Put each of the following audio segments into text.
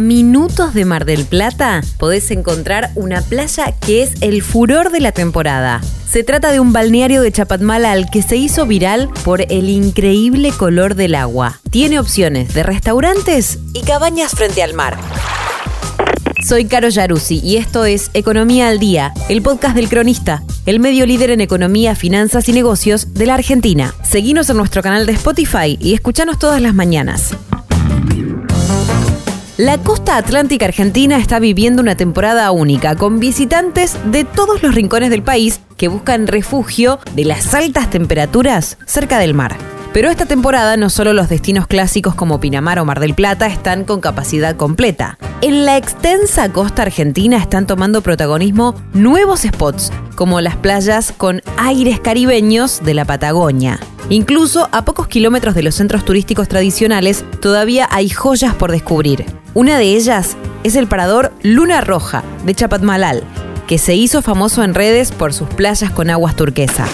Minutos de Mar del Plata podés encontrar una playa que es el furor de la temporada. Se trata de un balneario de Chapatmalal que se hizo viral por el increíble color del agua. Tiene opciones de restaurantes y cabañas frente al mar. Soy Caro Yaruzzi y esto es Economía al Día, el podcast del cronista, el medio líder en economía, finanzas y negocios de la Argentina. Seguinos en nuestro canal de Spotify y escuchanos todas las mañanas. La costa atlántica argentina está viviendo una temporada única, con visitantes de todos los rincones del país que buscan refugio de las altas temperaturas cerca del mar. Pero esta temporada no solo los destinos clásicos como Pinamar o Mar del Plata están con capacidad completa. En la extensa costa argentina están tomando protagonismo nuevos spots, como las playas con aires caribeños de la Patagonia. Incluso a pocos kilómetros de los centros turísticos tradicionales todavía hay joyas por descubrir. Una de ellas es el parador Luna Roja de Chapatmalal, que se hizo famoso en redes por sus playas con aguas turquesa.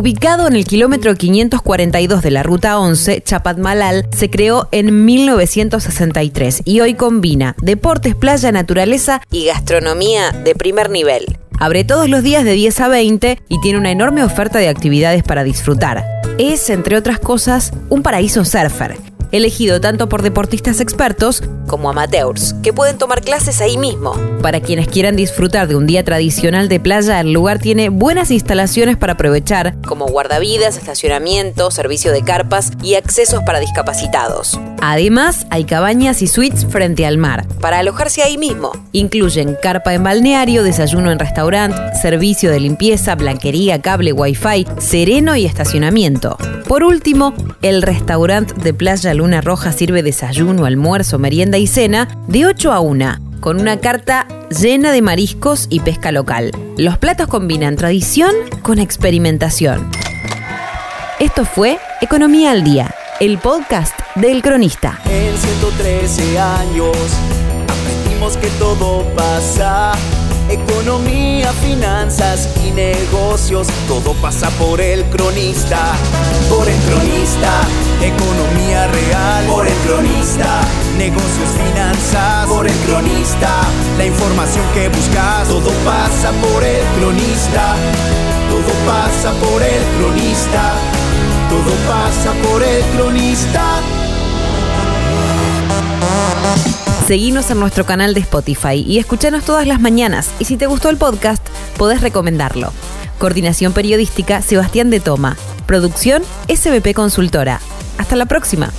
Ubicado en el kilómetro 542 de la Ruta 11, Chapatmalal se creó en 1963 y hoy combina deportes, playa, naturaleza y gastronomía de primer nivel. Abre todos los días de 10 a 20 y tiene una enorme oferta de actividades para disfrutar. Es, entre otras cosas, un paraíso surfer elegido tanto por deportistas expertos como amateurs, que pueden tomar clases ahí mismo. Para quienes quieran disfrutar de un día tradicional de playa, el lugar tiene buenas instalaciones para aprovechar, como guardavidas, estacionamiento, servicio de carpas y accesos para discapacitados. Además, hay cabañas y suites frente al mar, para alojarse ahí mismo. Incluyen carpa en balneario, desayuno en restaurante, servicio de limpieza, blanquería, cable, wifi, sereno y estacionamiento. Por último, el restaurante de Playa Luna Roja sirve desayuno, almuerzo, merienda y cena de 8 a 1, con una carta llena de mariscos y pesca local. Los platos combinan tradición con experimentación. Esto fue Economía al Día, el podcast del cronista. En 113 años aprendimos que todo pasa. Economía, finanzas y negocios, todo pasa por el cronista. Por cronista, negocios. Por el cronista, la información que todo pasa por el cronista. Todo pasa por el cronista. Todo pasa por el cronista. En nuestro canal de Spotify y escuchanos todas las mañanas. Y si te gustó el podcast, podés recomendarlo. Coordinación Periodística Sebastián de Toma. Producción SBP Consultora. Hasta la próxima.